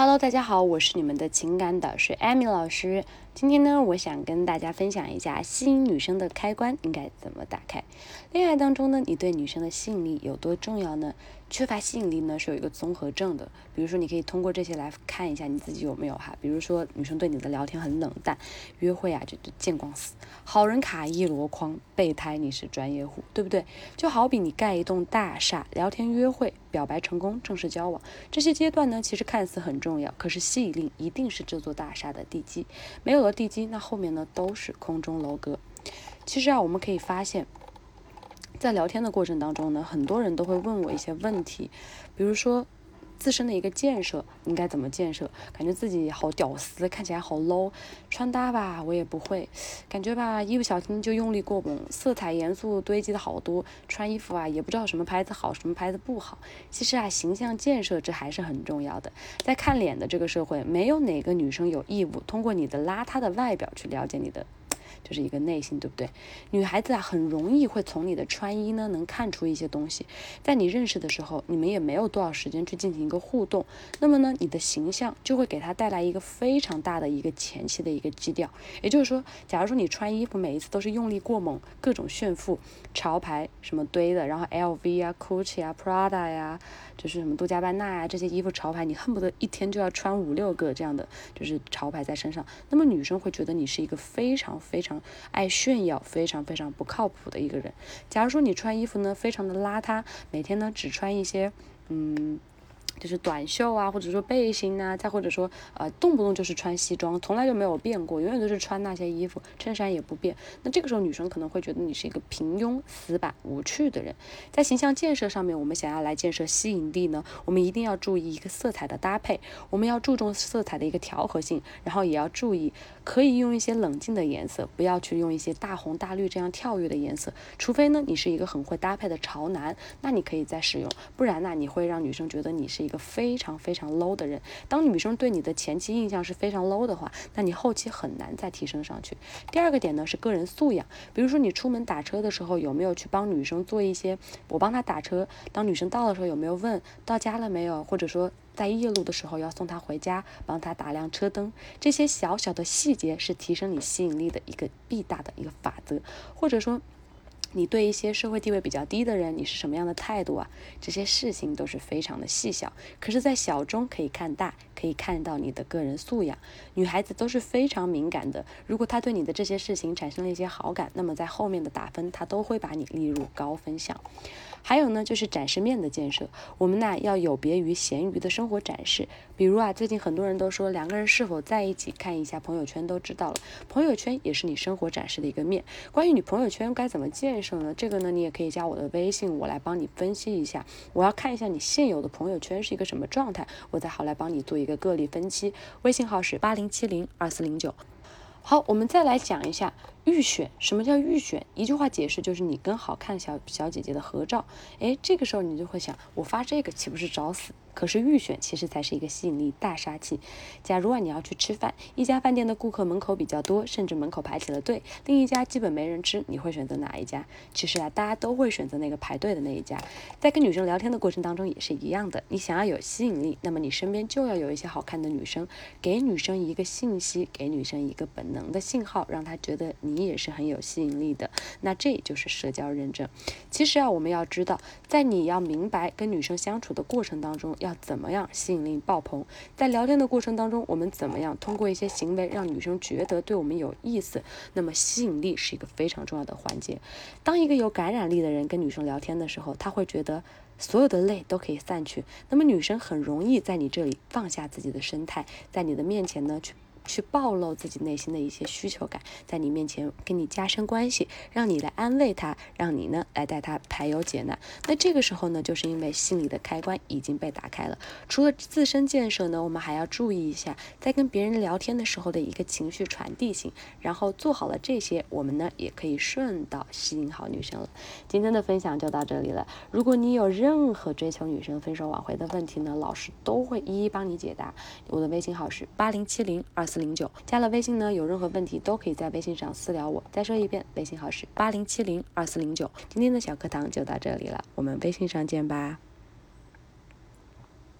Hello，大家好，我是你们的情感导师艾米老师。今天呢，我想跟大家分享一下吸引女生的开关应该怎么打开。恋爱当中呢，你对女生的吸引力有多重要呢？缺乏吸引力呢，是有一个综合症的。比如说，你可以通过这些来看一下你自己有没有哈。比如说，女生对你的聊天很冷淡，约会啊就见光死，好人卡一箩筐，备胎你是专业户，对不对？就好比你盖一栋大厦，聊天、约会、表白成功、正式交往这些阶段呢，其实看似很重要，可是吸引力一定是这座大厦的地基，没有地基，那后面呢都是空中楼阁。其实啊，我们可以发现。在聊天的过程当中呢，很多人都会问我一些问题，比如说自身的一个建设应该怎么建设？感觉自己好屌丝，看起来好 low，穿搭吧我也不会，感觉吧一不小心就用力过猛，色彩元素堆积的好多，穿衣服啊也不知道什么牌子好，什么牌子不好。其实啊，形象建设这还是很重要的。在看脸的这个社会，没有哪个女生有义务通过你的邋遢的外表去了解你的。就是一个内心，对不对？女孩子啊，很容易会从你的穿衣呢，能看出一些东西。在你认识的时候，你们也没有多少时间去进行一个互动，那么呢，你的形象就会给她带来一个非常大的一个前期的一个基调。也就是说，假如说你穿衣服每一次都是用力过猛，各种炫富，潮牌什么堆的，然后 LV 啊、Gucci 啊、Prada 呀，就是什么杜嘉班纳啊这些衣服潮牌，你恨不得一天就要穿五六个这样的，就是潮牌在身上。那么女生会觉得你是一个非常非。常爱炫耀，非常非常不靠谱的一个人。假如说你穿衣服呢，非常的邋遢，每天呢只穿一些，嗯。就是短袖啊，或者说背心啊，再或者说呃，动不动就是穿西装，从来就没有变过，永远都是穿那些衣服，衬衫也不变。那这个时候女生可能会觉得你是一个平庸、死板、无趣的人。在形象建设上面，我们想要来建设吸引力呢，我们一定要注意一个色彩的搭配，我们要注重色彩的一个调和性，然后也要注意可以用一些冷静的颜色，不要去用一些大红大绿这样跳跃的颜色。除非呢，你是一个很会搭配的潮男，那你可以再使用，不然呢，你会让女生觉得你是。一个非常非常 low 的人，当女生对你的前期印象是非常 low 的话，那你后期很难再提升上去。第二个点呢是个人素养，比如说你出门打车的时候有没有去帮女生做一些，我帮她打车，当女生到的时候有没有问到家了没有，或者说在夜路的时候要送她回家，帮她打亮车灯，这些小小的细节是提升你吸引力的一个必大的一个法则，或者说。你对一些社会地位比较低的人，你是什么样的态度啊？这些事情都是非常的细小，可是，在小中可以看大，可以看到你的个人素养。女孩子都是非常敏感的，如果她对你的这些事情产生了一些好感，那么在后面的打分，她都会把你列入高分项。还有呢，就是展示面的建设，我们呢要有别于咸鱼的生活展示。比如啊，最近很多人都说两个人是否在一起，看一下朋友圈都知道了。朋友圈也是你生活展示的一个面。关于你朋友圈该怎么建设呢？这个呢，你也可以加我的微信，我来帮你分析一下。我要看一下你现有的朋友圈是一个什么状态，我再好来帮你做一个个例分析。微信号是八零七零二四零九。好，我们再来讲一下预选。什么叫预选？一句话解释就是你跟好看小小姐姐的合照。诶，这个时候你就会想，我发这个岂不是找死？可是预选其实才是一个吸引力大杀器。假如啊你要去吃饭，一家饭店的顾客门口比较多，甚至门口排起了队，另一家基本没人吃，你会选择哪一家？其实啊大家都会选择那个排队的那一家。在跟女生聊天的过程当中也是一样的，你想要有吸引力，那么你身边就要有一些好看的女生，给女生一个信息，给女生一个本能的信号，让她觉得你也是很有吸引力的。那这就是社交认证。其实啊我们要知道，在你要明白跟女生相处的过程当中要。要怎么样吸引力爆棚？在聊天的过程当中，我们怎么样通过一些行为让女生觉得对我们有意思？那么吸引力是一个非常重要的环节。当一个有感染力的人跟女生聊天的时候，他会觉得所有的泪都可以散去。那么女生很容易在你这里放下自己的生态，在你的面前呢去。去暴露自己内心的一些需求感，在你面前跟你加深关系，让你来安慰他，让你呢来带他排忧解难。那这个时候呢，就是因为心理的开关已经被打开了。除了自身建设呢，我们还要注意一下，在跟别人聊天的时候的一个情绪传递性。然后做好了这些，我们呢也可以顺道吸引好女生了。今天的分享就到这里了。如果你有任何追求女生分手挽回的问题呢，老师都会一一帮你解答。我的微信号是八零七零二零九加了微信呢，有任何问题都可以在微信上私聊我。再说一遍，微信号是八零七零二四零九。今天的小课堂就到这里了，我们微信上见吧。